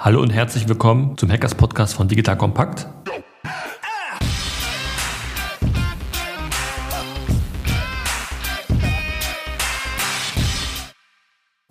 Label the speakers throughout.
Speaker 1: Hallo und herzlich willkommen zum Hackers Podcast von Digital Kompakt.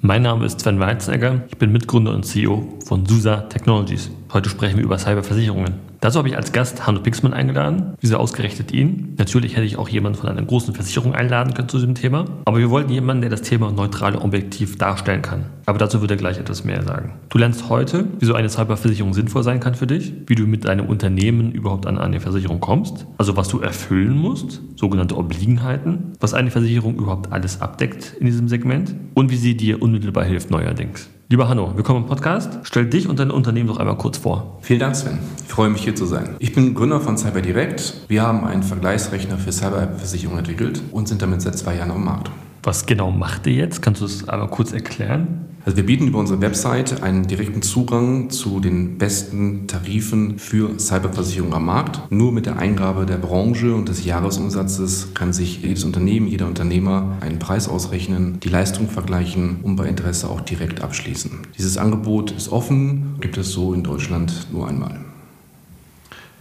Speaker 1: Mein Name ist Sven Weizsäcker, ich bin Mitgründer und CEO von SUSA Technologies. Heute sprechen wir über Cyberversicherungen. Dazu habe ich als Gast Hanno Pixmann eingeladen. Wieso ausgerechnet ihn? Natürlich hätte ich auch jemanden von einer großen Versicherung einladen können zu diesem Thema. Aber wir wollten jemanden, der das Thema neutral und objektiv darstellen kann. Aber dazu wird er gleich etwas mehr sagen. Du lernst heute, wieso eine Cyberversicherung sinnvoll sein kann für dich, wie du mit deinem Unternehmen überhaupt an eine Versicherung kommst, also was du erfüllen musst, sogenannte Obliegenheiten, was eine Versicherung überhaupt alles abdeckt in diesem Segment und wie sie dir unmittelbar hilft neuerdings. Lieber Hanno, willkommen im Podcast. Stell dich und dein Unternehmen doch einmal kurz vor.
Speaker 2: Vielen Dank, Sven. Ich freue mich, hier zu sein. Ich bin Gründer von CyberDirect. Wir haben einen Vergleichsrechner für Cyberversicherung entwickelt und sind damit seit zwei Jahren am Markt.
Speaker 1: Was genau macht ihr jetzt? Kannst du es einmal kurz erklären?
Speaker 2: Also wir bieten über unsere Website einen direkten Zugang zu den besten Tarifen für Cyberversicherung am Markt. Nur mit der Eingabe der Branche und des Jahresumsatzes kann sich jedes Unternehmen, jeder Unternehmer einen Preis ausrechnen, die Leistung vergleichen und bei Interesse auch direkt abschließen. Dieses Angebot ist offen, gibt es so in Deutschland nur einmal.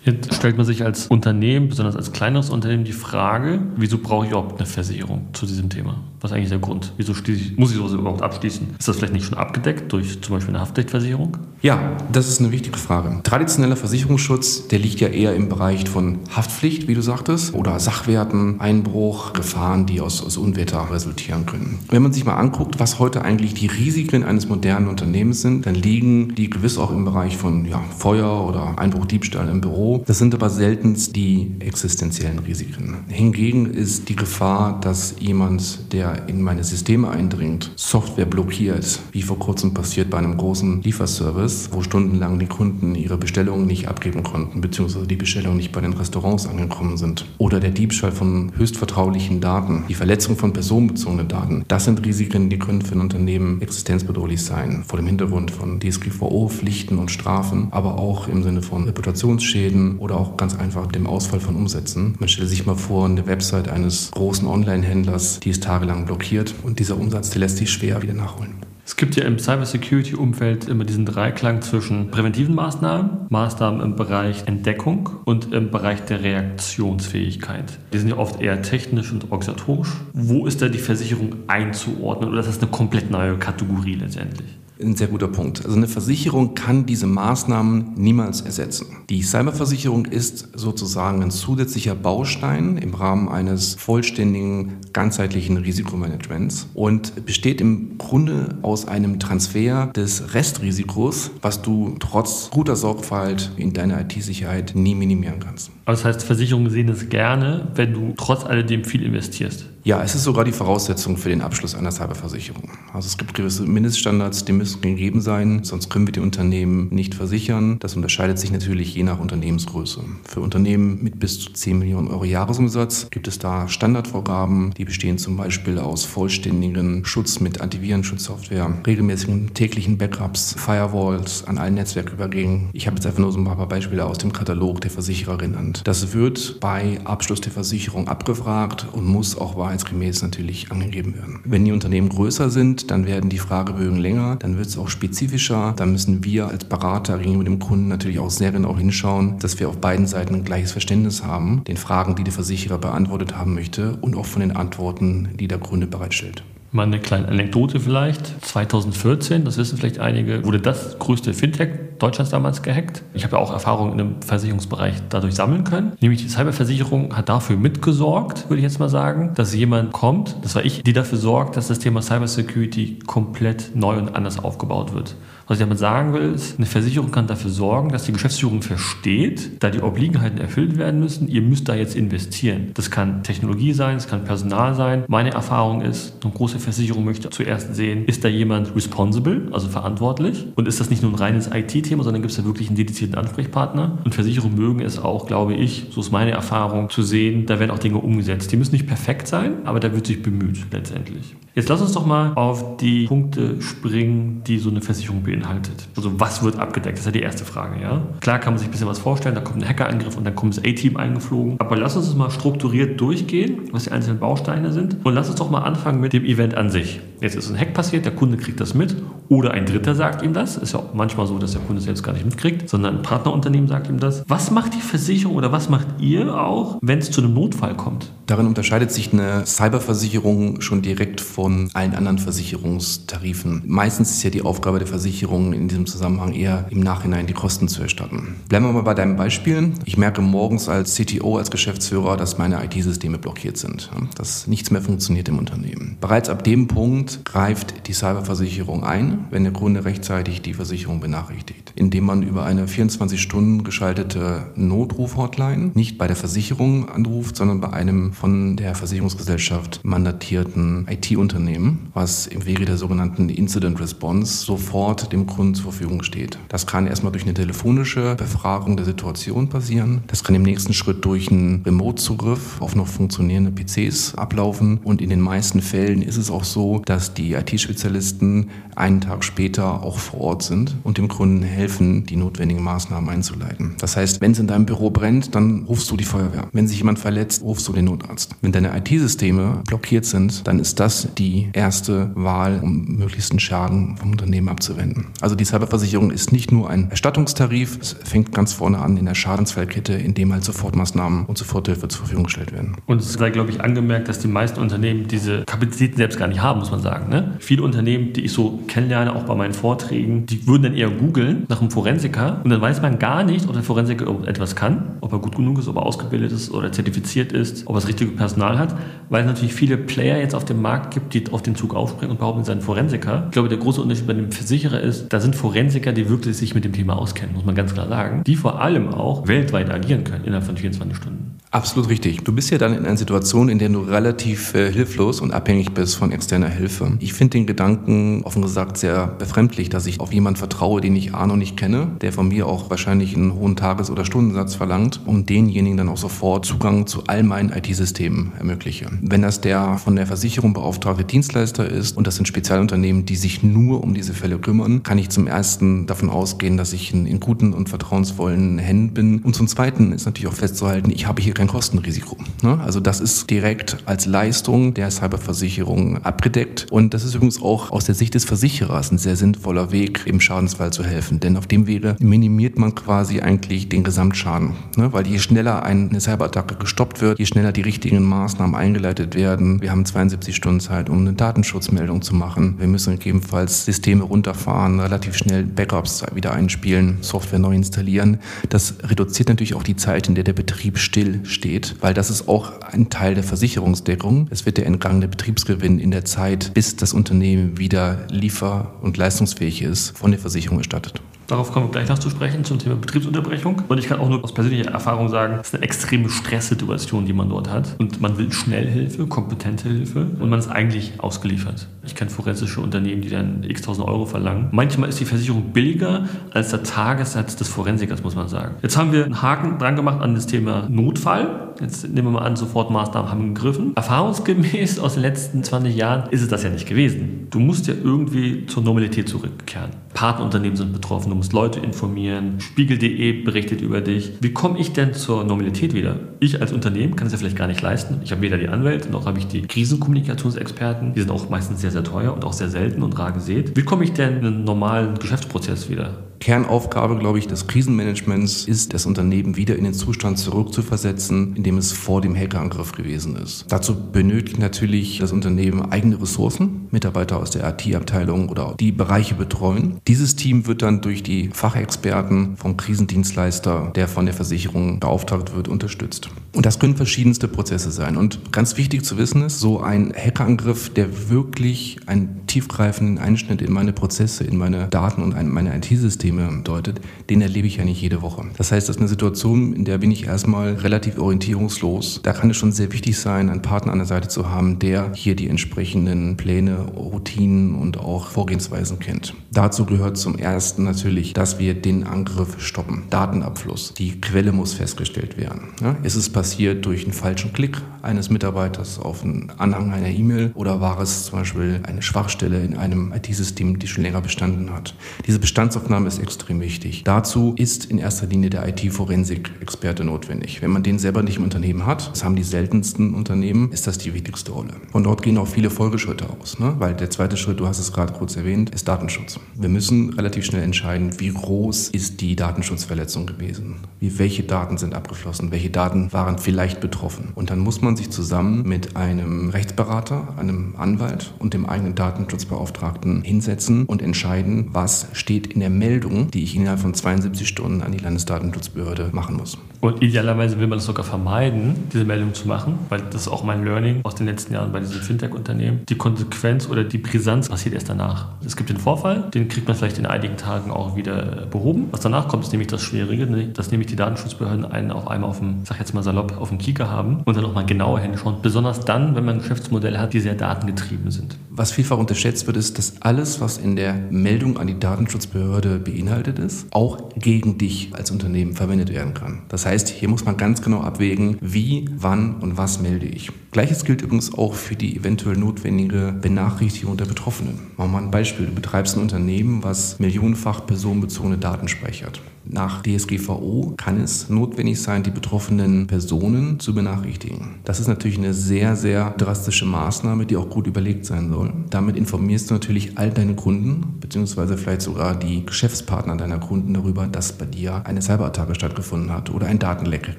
Speaker 1: Jetzt stellt man sich als Unternehmen, besonders als kleineres Unternehmen, die Frage, wieso brauche ich überhaupt eine Versicherung zu diesem Thema? Was ist eigentlich der Grund? Wieso ich, muss ich sowas überhaupt abschließen? Ist das vielleicht nicht schon abgedeckt durch zum Beispiel eine Haftpflichtversicherung?
Speaker 2: Ja, das ist eine wichtige Frage. Traditioneller Versicherungsschutz, der liegt ja eher im Bereich von Haftpflicht, wie du sagtest, oder Sachwerten, Einbruch, Gefahren, die aus, aus Unwetter resultieren können. Wenn man sich mal anguckt, was heute eigentlich die Risiken eines modernen Unternehmens sind, dann liegen die gewiss auch im Bereich von ja, Feuer oder Einbruch, Diebstahl im Büro. Das sind aber selten die existenziellen Risiken. Hingegen ist die Gefahr, dass jemand, der in meine Systeme eindringt, Software blockiert, wie vor kurzem passiert bei einem großen Lieferservice, wo stundenlang die Kunden ihre Bestellungen nicht abgeben konnten, beziehungsweise die Bestellungen nicht bei den Restaurants angekommen sind. Oder der Diebstahl von höchst vertraulichen Daten, die Verletzung von personenbezogenen Daten. Das sind Risiken, die können für ein Unternehmen existenzbedrohlich sein. Vor dem Hintergrund von DSGVO, Pflichten und Strafen, aber auch im Sinne von Reputationsschäden oder auch ganz einfach dem Ausfall von Umsätzen. Man stelle sich mal vor, eine Website eines großen Online-Händlers, die ist tagelang blockiert und dieser Umsatz, der lässt sich schwer wieder nachholen.
Speaker 1: Es gibt ja im Cybersecurity-Umfeld immer diesen Dreiklang zwischen präventiven Maßnahmen, Maßnahmen im Bereich Entdeckung und im Bereich der Reaktionsfähigkeit. Die sind ja oft eher technisch und organisatorisch. Wo ist da die Versicherung einzuordnen oder ist das eine komplett neue Kategorie letztendlich?
Speaker 2: Ein sehr guter Punkt. Also eine Versicherung kann diese Maßnahmen niemals ersetzen. Die Cyberversicherung ist sozusagen ein zusätzlicher Baustein im Rahmen eines vollständigen, ganzheitlichen Risikomanagements und besteht im Grunde aus einem Transfer des Restrisikos, was du trotz guter Sorgfalt in deiner IT-Sicherheit nie minimieren kannst.
Speaker 1: Aber das heißt, Versicherungen sehen es gerne, wenn du trotz alledem viel investierst.
Speaker 2: Ja, es ist sogar die Voraussetzung für den Abschluss einer Cyberversicherung. Also es gibt gewisse Mindeststandards, die müssen gegeben sein, sonst können wir die Unternehmen nicht versichern. Das unterscheidet sich natürlich je nach Unternehmensgröße. Für Unternehmen mit bis zu 10 Millionen Euro Jahresumsatz gibt es da Standardvorgaben, die bestehen zum Beispiel aus vollständigen Schutz mit Antivirenschutzsoftware, regelmäßigen täglichen Backups, Firewalls an allen Netzwerkübergängen. Ich habe jetzt einfach nur so ein paar Beispiele aus dem Katalog der Versicherer genannt. Das wird bei Abschluss der Versicherung abgefragt und muss auch bei wahrheitsgemäß natürlich angegeben werden. Wenn die Unternehmen größer sind, dann werden die Fragebögen länger, dann wird es auch spezifischer. Da müssen wir als Berater gegenüber dem Kunden natürlich auch sehr genau hinschauen, dass wir auf beiden Seiten ein gleiches Verständnis haben, den Fragen, die der Versicherer beantwortet haben möchte und auch von den Antworten, die der Kunde bereitstellt.
Speaker 1: Mal eine kleine Anekdote vielleicht. 2014, das wissen vielleicht einige, wurde das größte Fintech Deutschlands damals gehackt. Ich habe ja auch Erfahrungen dem Versicherungsbereich dadurch sammeln können. Nämlich die Cyberversicherung hat dafür mitgesorgt, würde ich jetzt mal sagen, dass jemand kommt, das war ich, die dafür sorgt, dass das Thema Cybersecurity komplett neu und anders aufgebaut wird. Was ich damit sagen will, ist, eine Versicherung kann dafür sorgen, dass die Geschäftsführung versteht, da die Obliegenheiten erfüllt werden müssen, ihr müsst da jetzt investieren. Das kann Technologie sein, es kann Personal sein. Meine Erfahrung ist, eine große Versicherung möchte zuerst sehen, ist da jemand responsible, also verantwortlich? Und ist das nicht nur ein reines IT-Thema, sondern gibt es da wirklich einen dedizierten Ansprechpartner? Und Versicherungen mögen es auch, glaube ich, so ist meine Erfahrung, zu sehen, da werden auch Dinge umgesetzt. Die müssen nicht perfekt sein, aber da wird sich bemüht letztendlich. Jetzt lass uns doch mal auf die Punkte springen, die so eine Versicherung beinhaltet. Also was wird abgedeckt? Das ist ja die erste Frage. Ja? Klar kann man sich ein bisschen was vorstellen, da kommt ein Hackerangriff und dann kommt das A-Team eingeflogen. Aber lass uns das mal strukturiert durchgehen, was die einzelnen Bausteine sind. Und lass uns doch mal anfangen mit dem Event an sich. Jetzt ist ein Hack passiert, der Kunde kriegt das mit oder ein Dritter sagt ihm das. Ist ja auch manchmal so, dass der Kunde selbst gar nicht mitkriegt, sondern ein Partnerunternehmen sagt ihm das. Was macht die Versicherung oder was macht ihr auch, wenn es zu einem Notfall kommt?
Speaker 2: Darin unterscheidet sich eine Cyberversicherung schon direkt von allen anderen Versicherungstarifen. Meistens ist ja die Aufgabe der Versicherung in diesem Zusammenhang eher im Nachhinein die Kosten zu erstatten. Bleiben wir mal bei deinem Beispiel. Ich merke morgens als CTO, als Geschäftsführer, dass meine IT-Systeme blockiert sind, dass nichts mehr funktioniert im Unternehmen. Bereits ab dem Punkt greift die Cyberversicherung ein, wenn der Kunde rechtzeitig die Versicherung benachrichtigt, indem man über eine 24 Stunden geschaltete Notruf-Hotline nicht bei der Versicherung anruft, sondern bei einem von der Versicherungsgesellschaft mandatierten IT-Unternehmen, was im Wege der sogenannten Incident Response sofort dem Kunden zur Verfügung steht. Das kann erstmal durch eine telefonische Befragung der Situation passieren. Das kann im nächsten Schritt durch einen Remote-Zugriff auf noch funktionierende PCs ablaufen. Und in den meisten Fällen ist es auch so, dass die IT-Spezialisten einen Tag später auch vor Ort sind und dem Kunden helfen, die notwendigen Maßnahmen einzuleiten. Das heißt, wenn es in deinem Büro brennt, dann rufst du die Feuerwehr. Wenn sich jemand verletzt, rufst du den Notarzt. Wenn deine IT-Systeme blockiert sind, dann ist das die erste Wahl, um möglichsten Schaden vom Unternehmen abzuwenden. Also die Cyberversicherung ist nicht nur ein Erstattungstarif, es fängt ganz vorne an in der Schadensfallkette, in dem halt Sofortmaßnahmen und Soforthilfe zur Verfügung gestellt werden.
Speaker 1: Und es sei, glaube ich, angemerkt, dass die meisten Unternehmen diese Kapazitäten selbst gar nicht haben, muss man sagen. Ne? Viele Unternehmen, die ich so kennenlerne, auch bei meinen Vorträgen, die würden dann eher googeln nach einem Forensiker und dann weiß man gar nicht, ob der Forensiker etwas kann, ob er gut genug ist, ob er ausgebildet ist oder zertifiziert ist, ob er das richtige Personal hat, weil es natürlich viele Player jetzt auf dem Markt gibt, die auf den Zug aufspringen und behaupten, sie seien Forensiker. Ich glaube, der große Unterschied bei dem Versicherer ist, da sind Forensiker, die wirklich sich mit dem Thema auskennen, muss man ganz klar sagen, die vor allem auch weltweit agieren können innerhalb von 24 Stunden.
Speaker 2: Absolut richtig. Du bist ja dann in einer Situation, in der du relativ äh, hilflos und abhängig bist von externer Hilfe. Ich finde den Gedanken offen gesagt sehr befremdlich, dass ich auf jemanden vertraue, den ich A noch nicht kenne, der von mir auch wahrscheinlich einen hohen Tages- oder Stundensatz verlangt und denjenigen dann auch sofort Zugang zu all meinen IT-Systemen ermögliche. Wenn das der von der Versicherung beauftragte Dienstleister ist und das sind Spezialunternehmen, die sich nur um diese Fälle kümmern, kann ich zum ersten davon ausgehen, dass ich in, in guten und vertrauensvollen Händen bin. Und zum zweiten ist natürlich auch festzuhalten, ich habe hier kein Kostenrisiko. Ne? Also das ist direkt als Leistung der Cyberversicherung abgedeckt. Und das ist übrigens auch aus der Sicht des Versicherers ein sehr sinnvoller Weg, im Schadensfall zu helfen. Denn auf dem Wege minimiert man quasi eigentlich den Gesamtschaden. Ne? Weil je schneller eine Cyberattacke gestoppt wird, je schneller die richtigen Maßnahmen eingeleitet werden. Wir haben 72 Stunden Zeit, um eine Datenschutzmeldung zu machen. Wir müssen gegebenenfalls Systeme runterfahren, relativ schnell Backups wieder einspielen, Software neu installieren. Das reduziert natürlich auch die Zeit, in der der Betrieb still steht, weil das ist auch ein Teil der Versicherungsdeckung. Es wird der entgangene Betriebsgewinn in der Zeit, bis das Unternehmen wieder liefer- und leistungsfähig ist, von der Versicherung erstattet.
Speaker 1: Darauf kommen wir gleich noch zu sprechen zum Thema Betriebsunterbrechung. Und ich kann auch nur aus persönlicher Erfahrung sagen, es ist eine extreme Stresssituation, die man dort hat. Und man will schnell Hilfe, kompetente Hilfe und man ist eigentlich ausgeliefert. Ich kenne forensische Unternehmen, die dann x tausend Euro verlangen. Manchmal ist die Versicherung billiger als der Tagessatz des Forensikers, muss man sagen. Jetzt haben wir einen Haken dran gemacht an das Thema Notfall. Jetzt nehmen wir mal an, Sofortmaßnahmen haben gegriffen. Erfahrungsgemäß aus den letzten 20 Jahren ist es das ja nicht gewesen. Du musst ja irgendwie zur Normalität zurückkehren. Partnerunternehmen sind betroffen, du musst Leute informieren. Spiegel.de berichtet über dich. Wie komme ich denn zur Normalität wieder? Ich als Unternehmen kann es ja vielleicht gar nicht leisten. Ich habe weder die Anwälte noch habe ich die Krisenkommunikationsexperten. Die sind auch meistens sehr, sehr teuer und auch sehr selten und rar gesät. Wie komme ich denn in einen normalen Geschäftsprozess wieder?
Speaker 2: Kernaufgabe, glaube ich, des Krisenmanagements ist, das Unternehmen wieder in den Zustand zurückzuversetzen, in dem es vor dem Hackerangriff gewesen ist. Dazu benötigt natürlich das Unternehmen eigene Ressourcen, Mitarbeiter aus der IT-Abteilung oder die Bereiche betreuen. Dieses Team wird dann durch die Fachexperten vom Krisendienstleister, der von der Versicherung beauftragt wird, unterstützt. Und das können verschiedenste Prozesse sein. Und ganz wichtig zu wissen ist, so ein Hackerangriff, der wirklich einen tiefgreifenden Einschnitt in meine Prozesse, in meine Daten und meine IT-Systeme deutet, den erlebe ich ja nicht jede Woche. Das heißt, das ist eine Situation, in der bin ich erstmal relativ orientierungslos. Da kann es schon sehr wichtig sein, einen Partner an der Seite zu haben, der hier die entsprechenden Pläne, Routinen, Routinen und auch Vorgehensweisen kennt. Dazu gehört zum ersten natürlich, dass wir den Angriff stoppen. Datenabfluss. Die Quelle muss festgestellt werden. Ja, ist es passiert durch einen falschen Klick eines Mitarbeiters auf einen Anhang einer E-Mail oder war es zum Beispiel eine Schwachstelle in einem IT-System, die schon länger bestanden hat? Diese Bestandsaufnahme ist extrem wichtig. Dazu ist in erster Linie der IT-Forensik-Experte notwendig. Wenn man den selber nicht im Unternehmen hat, das haben die seltensten Unternehmen, ist das die wichtigste Rolle. Von dort gehen auch viele Folgeschritte aus, ne? weil der zweite Schritt, du hast es gerade kurz erwähnt, ist Datenschutz. Wir müssen relativ schnell entscheiden, wie groß ist die Datenschutzverletzung gewesen, wie, welche Daten sind abgeflossen, welche Daten waren vielleicht betroffen. Und dann muss man sich zusammen mit einem Rechtsberater, einem Anwalt und dem eigenen Datenschutzbeauftragten hinsetzen und entscheiden, was steht in der Meldung, die ich innerhalb von 72 Stunden an die Landesdatenschutzbehörde machen muss.
Speaker 1: Und idealerweise will man es sogar vermeiden, diese Meldung zu machen, weil das ist auch mein Learning aus den letzten Jahren bei diesen Fintech-Unternehmen. Die Konsequenz oder die Brisanz passiert erst danach. Es gibt den Vorfall, den kriegt man vielleicht in einigen Tagen auch wieder behoben. Was danach kommt, ist nämlich das Schwierige, ne? dass nämlich die Datenschutzbehörden einen auf einmal auf dem, sag jetzt mal salopp, auf dem Kieker haben und dann auch mal genauer hinschauen. Besonders dann, wenn man Geschäftsmodelle hat, die sehr datengetrieben sind.
Speaker 2: Was vielfach unterschätzt wird, ist, dass alles, was in der Meldung an die Datenschutzbehörde beinhaltet ist, auch gegen dich als Unternehmen verwendet werden kann. Das heißt, hier muss man ganz genau abwägen, wie, wann und was melde ich. Gleiches gilt übrigens auch für die eventuell notwendige Benachrichtigung der Betroffenen. Machen wir mal ein Beispiel. Du betreibst ein Unternehmen, was millionenfach personenbezogene Daten speichert. Nach DSGVO kann es notwendig sein, die betroffenen Personen zu benachrichtigen. Das ist natürlich eine sehr, sehr drastische Maßnahme, die auch gut überlegt sein soll. Damit informierst du natürlich all deine Kunden, beziehungsweise vielleicht sogar die Geschäftspartner deiner Kunden darüber, dass bei dir eine Cyberattacke stattgefunden hat oder ein Datenleck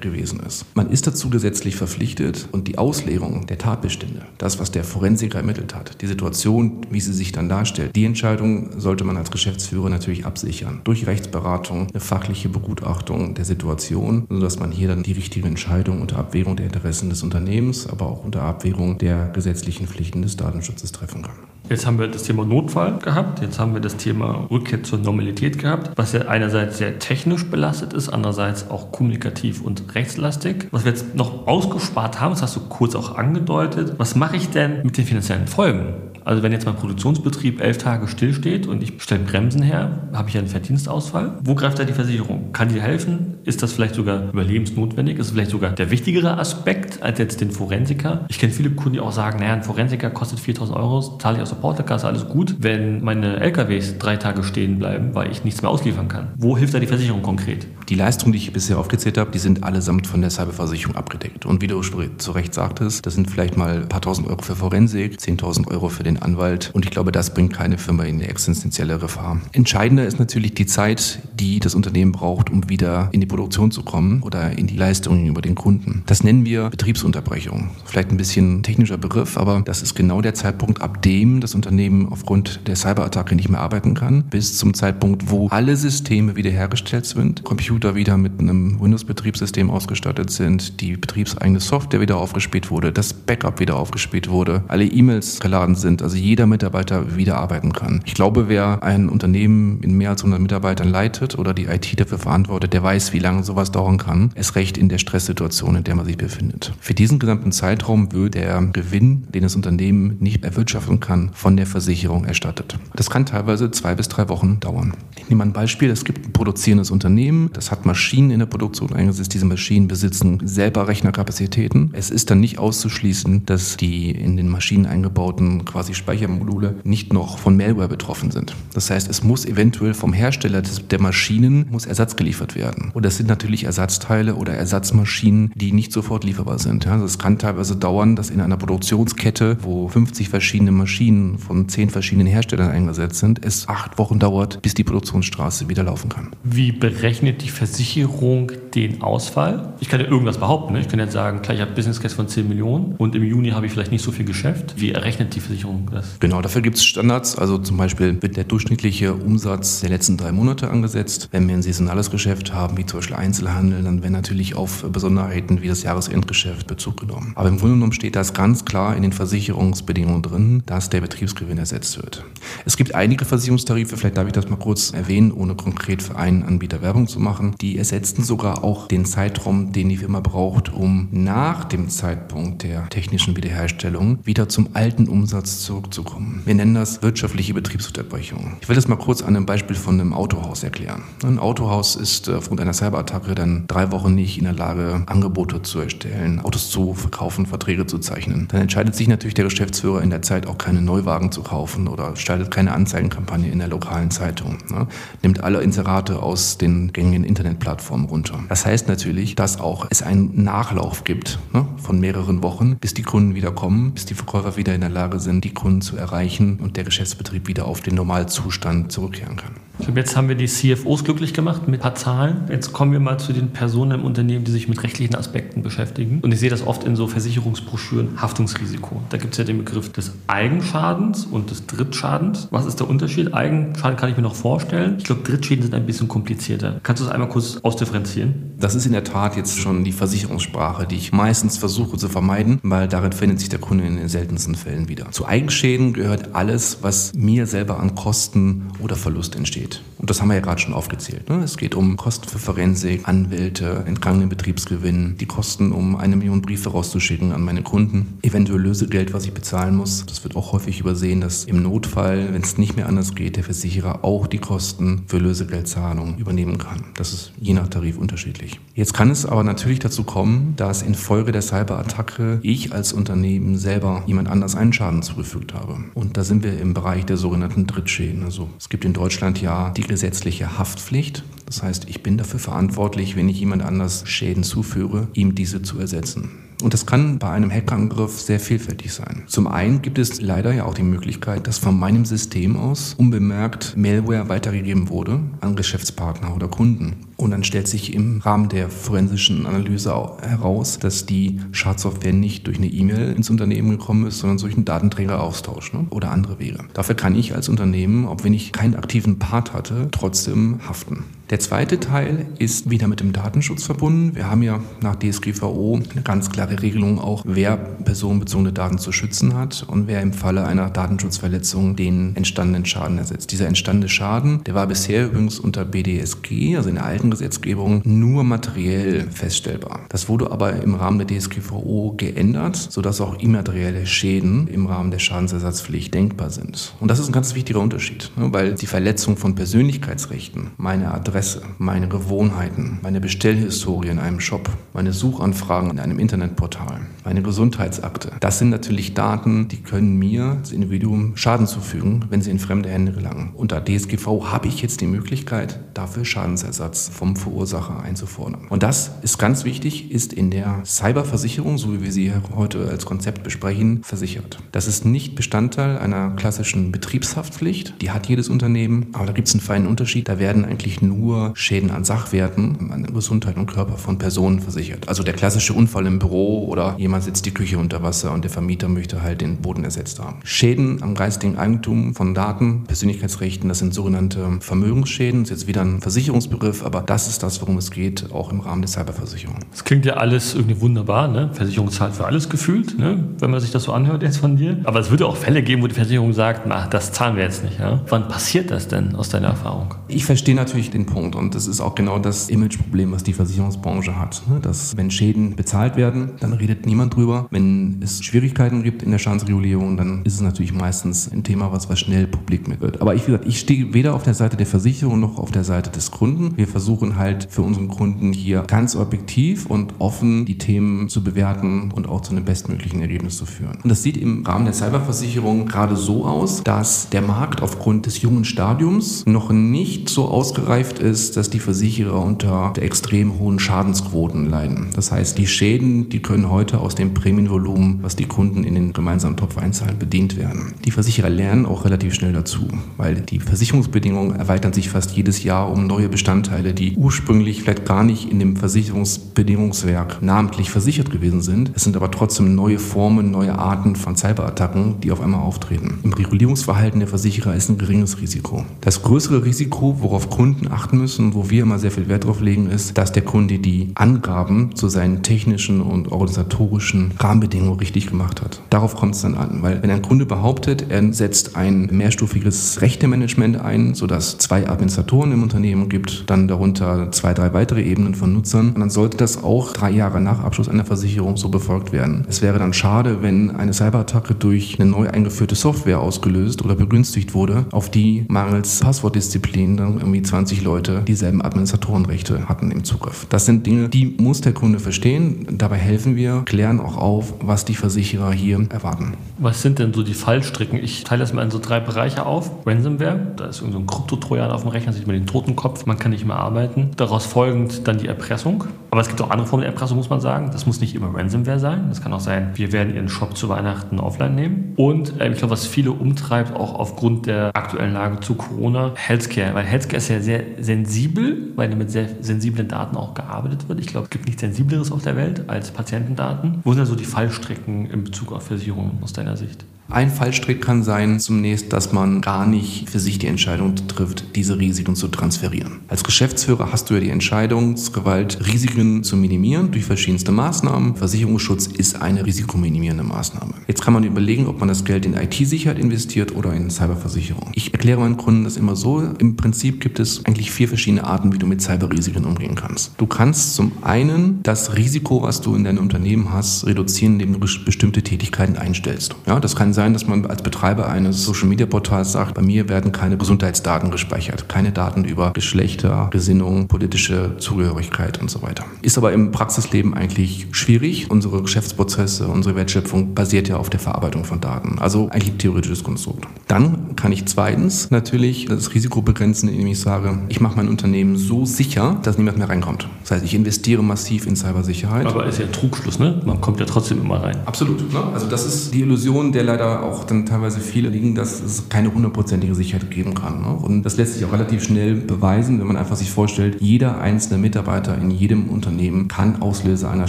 Speaker 2: gewesen ist. Man ist dazu gesetzlich verpflichtet und die Auslegung der Tatbestände, das, was der Forensiker ermittelt hat, die Situation, wie sie sich dann darstellt, die Entscheidung sollte man als Geschäftsführer natürlich absichern. Durch Rechtsberatung, eine fachliche Begutachtung der Situation, sodass man hier dann die richtige Entscheidung unter Abwägung der Interessen des Unternehmens, aber auch unter Abwägung der gesetzlichen Pflichten des Datenschutzes treffen kann.
Speaker 1: Jetzt haben wir das Thema Notfall gehabt, jetzt haben wir das Thema Rückkehr zur Normalität gehabt, was ja einerseits sehr technisch belastet ist, andererseits auch kommunikativ und rechtslastig. Was wir jetzt noch ausgespart haben, das hast du kurz auch angedeutet, was mache ich denn mit den finanziellen Folgen? Also wenn jetzt mein Produktionsbetrieb elf Tage stillsteht und ich stelle Bremsen her, habe ich einen Verdienstausfall. Wo greift da die Versicherung? Kann die helfen? Ist das vielleicht sogar überlebensnotwendig? Ist es vielleicht sogar der wichtigere Aspekt als jetzt den Forensiker? Ich kenne viele Kunden, die auch sagen, naja, ein Forensiker kostet 4000 Euro, zahle ich aus der Portokasse, alles gut. Wenn meine LKWs drei Tage stehen bleiben, weil ich nichts mehr ausliefern kann, wo hilft da die Versicherung konkret?
Speaker 2: Die Leistungen, die ich bisher aufgezählt habe, die sind allesamt von der Cyberversicherung abgedeckt. Und wie du zu Recht sagtest, das sind vielleicht mal ein paar tausend Euro für Forensik, 10.000 Euro für den Anwalt. Und ich glaube, das bringt keine Firma in eine existenzielle Gefahr. Entscheidender ist natürlich die Zeit, die das Unternehmen braucht, um wieder in die Produktion zu kommen oder in die Leistungen über den Kunden. Das nennen wir Betriebsunterbrechung. Vielleicht ein bisschen technischer Begriff, aber das ist genau der Zeitpunkt, ab dem das Unternehmen aufgrund der Cyberattacke nicht mehr arbeiten kann, bis zum Zeitpunkt, wo alle Systeme wiederhergestellt sind, Computer wieder mit einem Windows-Betriebssystem ausgestattet sind, die betriebseigene Software wieder aufgespielt wurde, das Backup wieder aufgespielt wurde, alle E-Mails geladen sind, also jeder Mitarbeiter wieder arbeiten kann. Ich glaube, wer ein Unternehmen in mehr als 100 Mitarbeitern leitet oder die IT dafür verantwortet, der weiß, wie lange sowas dauern kann. Es recht in der Stresssituation, in der man sich befindet. Für diesen gesamten Zeitraum wird der Gewinn, den das Unternehmen nicht erwirtschaften kann, von der Versicherung erstattet. Das kann teilweise zwei bis drei Wochen dauern. Ich nehme ein Beispiel. Es gibt ein produzierendes Unternehmen, das hat Maschinen in der Produktion eingesetzt. Diese Maschinen besitzen selber Rechnerkapazitäten. Es ist dann nicht auszuschließen, dass die in den Maschinen eingebauten quasi Speichermodule nicht noch von Malware betroffen sind. Das heißt, es muss eventuell vom Hersteller der Maschinen muss Ersatz geliefert werden. Und das sind natürlich Ersatzteile oder Ersatzmaschinen, die nicht sofort lieferbar sind. Ja, das kann teilweise dauern, dass in einer Produktionskette, wo 50 verschiedene Maschinen von 10 verschiedenen Herstellern eingesetzt sind, es acht Wochen dauert, bis die Produktionsstraße wieder laufen kann.
Speaker 1: Wie berechnet die Versicherung den Ausfall? Ich kann ja irgendwas behaupten. Ne? Ich kann jetzt sagen, klar, ich habe Business Case von 10 Millionen und im Juni habe ich vielleicht nicht so viel Geschäft. Wie errechnet die Versicherung das?
Speaker 2: Genau, dafür gibt es Standards. Also zum Beispiel wird der durchschnittliche Umsatz der letzten drei Monate angesetzt. Wenn wir ein saisonales Geschäft haben, wie zum Beispiel Einzelhandel, dann werden natürlich auf Besonderheiten wie das Jahresendgeschäft Bezug genommen. Aber im Grunde genommen steht das ganz klar in den Versicherungsbedingungen drin, dass der Betriebsgewinn ersetzt wird. Es gibt einige Versicherungstarife, vielleicht darf ich das mal kurz erwähnen, ohne konkret für einen Anbieter Werbung zu machen, die ersetzen sogar auch den Zeitraum, den die Firma braucht, um nach dem Zeitpunkt der technischen Wiederherstellung wieder zum alten Umsatz zurückzukommen. Wir nennen das wirtschaftliche Betriebsunterbrechung. Ich will das mal kurz an einem Beispiel von einem Autohaus erklären. Ein Autohaus ist aufgrund einer Cyberattacke dann drei Wochen nicht in der Lage, Angebote zu erstellen, Autos zu verkaufen, Verträge zu zeichnen. Dann entscheidet sich natürlich der Geschäftsführer in der Zeit auch keine Neuwagen zu kaufen oder startet keine Anzeigenkampagne in der lokalen Zeitung. Ne? Nimmt alle Inserate aus den gängigen Internetplattformen runter. Das heißt natürlich, dass auch es einen Nachlauf gibt ne? von mehreren Wochen, bis die Kunden wieder kommen, bis die Verkäufer wieder in der Lage sind, die Kunden zu erreichen und der Geschäftsbetrieb wieder auf den Normalzustand zurückkehren kann.
Speaker 1: Jetzt haben wir die CFOs glücklich gemacht mit ein paar Zahlen. Jetzt kommen wir mal zu den Personen im Unternehmen, die sich mit rechtlichen Aspekten beschäftigen. Und ich sehe das oft in so Versicherungsbroschüren, Haftungsrisiko. Da gibt es ja den Begriff des Eigenschadens und des Drittschadens. Was ist der Unterschied? Eigenschaden kann ich mir noch vorstellen. Ich glaube, Drittschäden sind ein bisschen komplizierter. Kannst du das einmal kurz ausdifferenzieren?
Speaker 2: Das ist in der Tat jetzt schon die Versicherungssprache, die ich meistens versuche zu vermeiden, weil darin findet sich der Kunde in den seltensten Fällen wieder. Zu Eigenschäden gehört alles, was mir selber an Kosten oder Verlust entsteht geht. Und das haben wir ja gerade schon aufgezählt. Ne? Es geht um Kosten für Forensik, Anwälte, entgangenen Betriebsgewinn, die Kosten, um eine Million Briefe rauszuschicken an meine Kunden, eventuell Lösegeld, was ich bezahlen muss. Das wird auch häufig übersehen, dass im Notfall, wenn es nicht mehr anders geht, der Versicherer auch die Kosten für Lösegeldzahlungen übernehmen kann. Das ist je nach Tarif unterschiedlich. Jetzt kann es aber natürlich dazu kommen, dass infolge der Cyberattacke ich als Unternehmen selber jemand anders einen Schaden zugefügt habe. Und da sind wir im Bereich der sogenannten Drittschäden. Also es gibt in Deutschland ja die gesetzliche Haftpflicht. Das heißt, ich bin dafür verantwortlich, wenn ich jemand anders Schäden zuführe, ihm diese zu ersetzen. Und das kann bei einem Hackerangriff sehr vielfältig sein. Zum einen gibt es leider ja auch die Möglichkeit, dass von meinem System aus unbemerkt Malware weitergegeben wurde an Geschäftspartner oder Kunden. Und dann stellt sich im Rahmen der forensischen Analyse heraus, dass die Schadsoftware nicht durch eine E-Mail ins Unternehmen gekommen ist, sondern durch einen Datenträgeraustausch ne? oder andere Wege. Dafür kann ich als Unternehmen, auch wenn ich keinen aktiven Part hatte, trotzdem haften. Der zweite Teil ist wieder mit dem Datenschutz verbunden. Wir haben ja nach DSGVO eine ganz klare Regelung auch, wer personenbezogene Daten zu schützen hat und wer im Falle einer Datenschutzverletzung den entstandenen Schaden ersetzt. Dieser entstandene Schaden, der war bisher übrigens unter BDSG, also in der alten Gesetzgebung, nur materiell feststellbar. Das wurde aber im Rahmen der DSGVO geändert, sodass auch immaterielle Schäden im Rahmen der Schadensersatzpflicht denkbar sind. Und das ist ein ganz wichtiger Unterschied, ne, weil die Verletzung von Persönlichkeitsrechten, meine Adresse, meine Gewohnheiten, meine Bestellhistorie in einem Shop, meine Suchanfragen in einem Internetportal, meine Gesundheitsakte. Das sind natürlich Daten, die können mir, das Individuum, Schaden zufügen, wenn sie in fremde Hände gelangen. Unter DSGV habe ich jetzt die Möglichkeit, dafür Schadensersatz vom Verursacher einzufordern. Und das ist ganz wichtig, ist in der Cyberversicherung, so wie wir sie heute als Konzept besprechen, versichert. Das ist nicht Bestandteil einer klassischen Betriebshaftpflicht. Die hat jedes Unternehmen, aber da gibt es einen feinen Unterschied. Da werden eigentlich nur Schäden an Sachwerten, an Gesundheit und Körper von Personen versichert. Also der klassische Unfall im Büro oder jemand sitzt die Küche unter Wasser und der Vermieter möchte halt den Boden ersetzt haben. Schäden am geistigen Eigentum von Daten, Persönlichkeitsrechten, das sind sogenannte Vermögensschäden. Das ist jetzt wieder ein Versicherungsbegriff, aber das ist das, worum es geht, auch im Rahmen der Cyberversicherung.
Speaker 1: Das klingt ja alles irgendwie wunderbar, ne? Versicherung zahlt für alles gefühlt, ne? wenn man sich das so anhört jetzt von dir. Aber es würde auch Fälle geben, wo die Versicherung sagt, na, das zahlen wir jetzt nicht. Ja? Wann passiert das denn aus deiner Erfahrung?
Speaker 2: Ich verstehe natürlich den Punkt. Punkt. Und das ist auch genau das Imageproblem, was die Versicherungsbranche hat. Ne? Dass, wenn Schäden bezahlt werden, dann redet niemand drüber. Wenn es Schwierigkeiten gibt in der Schadensregulierung, dann ist es natürlich meistens ein Thema, was, was schnell publik mit wird. Aber ich, wie gesagt, ich stehe weder auf der Seite der Versicherung noch auf der Seite des Kunden. Wir versuchen halt für unseren Kunden hier ganz objektiv und offen die Themen zu bewerten und auch zu einem bestmöglichen Ergebnis zu führen. Und das sieht im Rahmen der Cyberversicherung gerade so aus, dass der Markt aufgrund des jungen Stadiums noch nicht so ausgereift ist, dass die Versicherer unter extrem hohen Schadensquoten leiden. Das heißt, die Schäden, die können heute aus dem Prämienvolumen, was die Kunden in den gemeinsamen Topf einzahlen, bedient werden. Die Versicherer lernen auch relativ schnell dazu, weil die Versicherungsbedingungen erweitern sich fast jedes Jahr um neue Bestandteile, die ursprünglich vielleicht gar nicht in dem Versicherungsbedingungswerk namentlich versichert gewesen sind. Es sind aber trotzdem neue Formen, neue Arten von Cyberattacken, die auf einmal auftreten. Im Regulierungsverhalten der Versicherer ist ein geringes Risiko. Das größere Risiko, worauf Kunden achten müssen, wo wir immer sehr viel Wert drauf legen, ist, dass der Kunde die Angaben zu seinen technischen und organisatorischen Rahmenbedingungen richtig gemacht hat. Darauf kommt es dann an, weil wenn ein Kunde behauptet, er setzt ein mehrstufiges Rechtemanagement ein, sodass zwei Administratoren im Unternehmen gibt, dann darunter zwei, drei weitere Ebenen von Nutzern, dann sollte das auch drei Jahre nach Abschluss einer Versicherung so befolgt werden. Es wäre dann schade, wenn eine Cyberattacke durch eine neu eingeführte Software ausgelöst oder begünstigt wurde, auf die mangels Passwortdisziplin dann irgendwie 20 Leute dieselben Administratorenrechte hatten im Zugriff. Das sind Dinge, die muss der Kunde verstehen. Dabei helfen wir, klären auch auf, was die Versicherer hier erwarten.
Speaker 1: Was sind denn so die Fallstricken? Ich teile das mal in so drei Bereiche auf. Ransomware, da ist irgendein so Kryptotrojan auf dem Rechner, sieht man den Totenkopf, man kann nicht mehr arbeiten. Daraus folgend dann die Erpressung. Aber es gibt auch andere Formen der Erpressung, muss man sagen. Das muss nicht immer Ransomware sein. Das kann auch sein, wir werden Ihren Shop zu Weihnachten offline nehmen. Und äh, ich glaube, was viele umtreibt, auch aufgrund der aktuellen Lage zu Corona, Healthcare. Weil Healthcare ist ja sehr sensibel, weil mit sehr sensiblen Daten auch gearbeitet wird. Ich glaube, es gibt nichts Sensibleres auf der Welt als Patientendaten. Wo sind da so die Fallstrecken in Bezug auf Versicherungen aus deiner Sicht?
Speaker 2: Ein Fallstrick kann sein zunächst, dass man gar nicht für sich die Entscheidung trifft, diese Risiken zu transferieren. Als Geschäftsführer hast du ja die Entscheidungsgewalt, Risiken zu minimieren durch verschiedenste Maßnahmen. Versicherungsschutz ist eine risikominimierende Maßnahme. Jetzt kann man überlegen, ob man das Geld in IT-Sicherheit investiert oder in Cyberversicherung. Ich erkläre meinen Kunden das immer so. Im Prinzip gibt es eigentlich vier verschiedene Arten, wie du mit Cyberrisiken umgehen kannst. Du kannst zum einen das Risiko, was du in deinem Unternehmen hast, reduzieren, indem du bestimmte Tätigkeiten einstellst. Ja, das kann sein, dass man als Betreiber eines Social-Media-Portals sagt, bei mir werden keine Gesundheitsdaten gespeichert, keine Daten über Geschlechter, Gesinnung, politische Zugehörigkeit und so weiter. Ist aber im Praxisleben eigentlich schwierig. Unsere Geschäftsprozesse, unsere Wertschöpfung basiert ja auf der Verarbeitung von Daten. Also eigentlich ein theoretisches Konstrukt. Dann kann ich zweitens natürlich das Risiko begrenzen, indem ich sage, ich mache mein Unternehmen so sicher, dass niemand mehr reinkommt. Das heißt, ich investiere massiv in Cybersicherheit.
Speaker 1: Aber ist ja Trugschluss, ne? Man kommt ja trotzdem immer rein.
Speaker 2: Absolut. Ne? Also das ist die Illusion, der leider auch dann teilweise viele liegen, dass es keine hundertprozentige Sicherheit geben kann. Ne? Und das lässt sich auch relativ schnell beweisen, wenn man einfach sich vorstellt, jeder einzelne Mitarbeiter in jedem Unternehmen kann Auslöser einer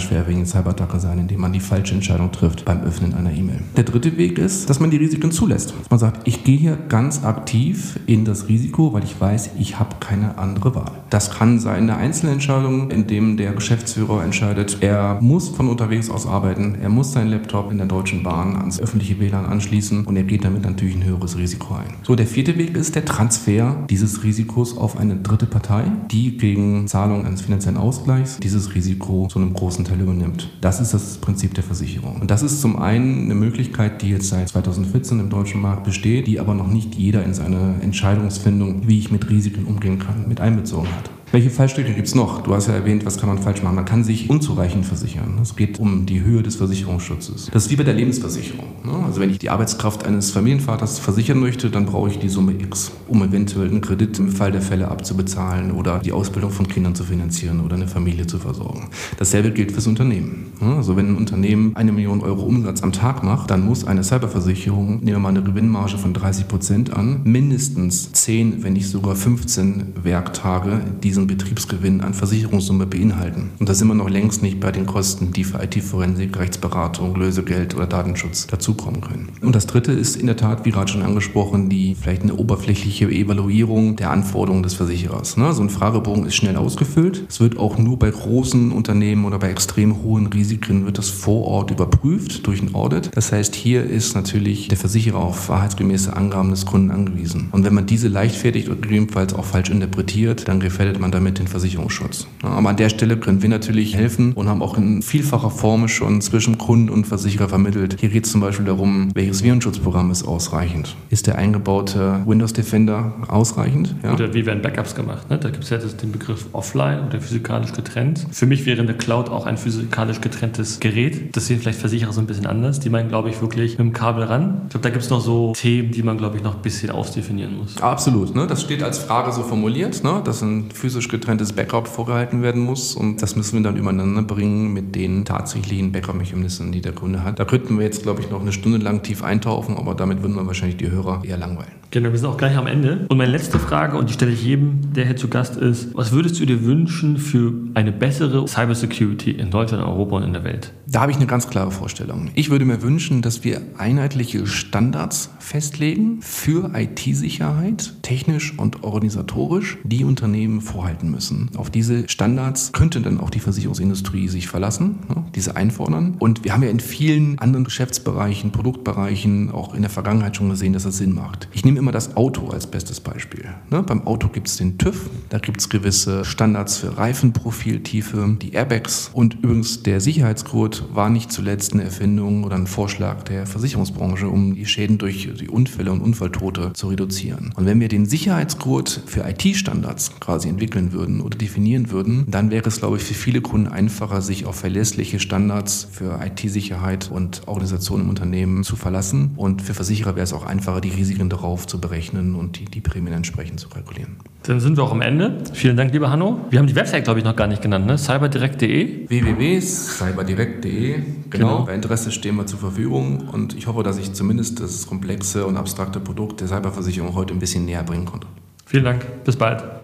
Speaker 2: schwerwiegenden Cyberattacke sein, indem man die falsche Entscheidung trifft beim Öffnen einer E-Mail. Der dritte Weg ist, dass man die Risiken zulässt. Dass man sagt, ich gehe hier ganz aktiv in das Risiko, weil ich weiß, ich habe keine andere Wahl. Das kann sein eine Einzelentscheidung, in dem der Geschäftsführer entscheidet, er muss von unterwegs aus arbeiten, er muss seinen Laptop in der Deutschen Bahn ans öffentliche WLAN anschließen und er geht damit natürlich ein höheres Risiko ein. So, der vierte Weg ist der Transfer dieses Risikos auf eine dritte Partei, die gegen Zahlung eines finanziellen Ausgleichs dieses Risiko zu einem großen Teil übernimmt. Das ist das Prinzip der Versicherung. Und das ist zum einen eine Möglichkeit, die jetzt seit 2014 im deutschen Markt besteht, die aber noch nicht jeder in seine Entscheidungsfindung, wie ich mit Risiken umgehen kann, mit einbezogen hat. Welche Fallstricke gibt es noch? Du hast ja erwähnt, was kann man falsch machen. Man kann sich unzureichend versichern. Es geht um die Höhe des Versicherungsschutzes. Das ist wie bei der Lebensversicherung. Ne? Also wenn ich die Arbeitskraft eines Familienvaters versichern möchte, dann brauche ich die Summe X, um eventuell einen Kredit im Fall der Fälle abzubezahlen oder die Ausbildung von Kindern zu finanzieren oder eine Familie zu versorgen. Dasselbe gilt fürs Unternehmen. Ne? Also wenn ein Unternehmen eine Million Euro Umsatz am Tag macht, dann muss eine Cyberversicherung, nehmen wir mal eine Gewinnmarge von 30 Prozent an, mindestens 10, wenn nicht sogar 15 Werktage diesen diesen Betriebsgewinn an Versicherungssumme beinhalten. Und da sind wir noch längst nicht bei den Kosten, die für IT-Forensik, Rechtsberatung, Lösegeld oder Datenschutz dazukommen können. Und das Dritte ist in der Tat, wie gerade schon angesprochen, die vielleicht eine oberflächliche Evaluierung der Anforderungen des Versicherers. Ne? So ein Fragebogen ist schnell ausgefüllt. Es wird auch nur bei großen Unternehmen oder bei extrem hohen Risiken wird das vor Ort überprüft durch ein Audit. Das heißt, hier ist natürlich der Versicherer auf wahrheitsgemäße Angaben des Kunden angewiesen. Und wenn man diese leichtfertig oder gegebenenfalls auch falsch interpretiert, dann gefährdet man man damit den Versicherungsschutz. Aber an der Stelle können wir natürlich helfen und haben auch in vielfacher Form schon zwischen Kunden und Versicherer vermittelt. Hier geht es zum Beispiel darum, welches Virenschutzprogramm ist ausreichend. Ist der eingebaute Windows Defender ausreichend?
Speaker 1: Ja? Oder wie werden Backups gemacht? Ne? Da gibt es ja den Begriff offline oder physikalisch getrennt. Für mich wäre eine Cloud auch ein physikalisch getrenntes Gerät. Das sehen vielleicht Versicherer so ein bisschen anders. Die meinen, glaube ich, wirklich mit dem Kabel ran. Ich glaube, da gibt es noch so Themen, die man, glaube ich, noch ein bisschen ausdefinieren muss.
Speaker 2: Absolut. Ne? Das steht als Frage so formuliert, ne? dass ein physisch physisch getrenntes Backup vorgehalten werden muss. Und das müssen wir dann übereinander bringen mit den tatsächlichen Backup-Mechanismen, die der Kunde hat. Da könnten wir jetzt, glaube ich, noch eine Stunde lang tief eintauchen, aber damit würden wir wahrscheinlich die Hörer eher langweilen.
Speaker 1: Genau, wir sind auch gleich am Ende. Und meine letzte Frage, und die stelle ich jedem, der hier zu Gast ist, was würdest du dir wünschen für eine bessere Cybersecurity in Deutschland, Europa und in der Welt?
Speaker 2: Da habe ich eine ganz klare Vorstellung. Ich würde mir wünschen, dass wir einheitliche Standards festlegen für IT-Sicherheit, technisch und organisatorisch, die Unternehmen vorhalten müssen. Auf diese Standards könnte dann auch die Versicherungsindustrie sich verlassen, ne, diese einfordern. Und wir haben ja in vielen anderen Geschäftsbereichen, Produktbereichen auch in der Vergangenheit schon gesehen, dass das Sinn macht. Ich nehme immer das Auto als bestes Beispiel. Ne, beim Auto gibt es den TÜV, da gibt es gewisse Standards für Reifenprofiltiefe, die Airbags und übrigens der Sicherheitsgurt war nicht zuletzt eine Erfindung oder ein Vorschlag der Versicherungsbranche, um die Schäden durch die Unfälle und Unfalltote zu reduzieren. Und wenn wir den Sicherheitsgurt für IT-Standards quasi entwickeln würden oder definieren würden, dann wäre es, glaube ich, für viele Kunden einfacher, sich auf verlässliche Standards für IT-Sicherheit und Organisation im Unternehmen zu verlassen. Und für Versicherer wäre es auch einfacher, die Risiken darauf zu berechnen und die, die Prämien entsprechend zu kalkulieren.
Speaker 1: Dann sind wir auch am Ende. Vielen Dank, lieber Hanno. Wir haben die Website, glaube ich, noch gar nicht genannt, ne? cyberdirekt.de.
Speaker 2: www.cyberdirekt.de. Genau. genau. Bei Interesse stehen wir zur Verfügung und ich hoffe, dass ich zumindest das komplexe und abstrakte Produkt der Cyberversicherung heute ein bisschen näher bringen konnte.
Speaker 1: Vielen Dank. Bis bald.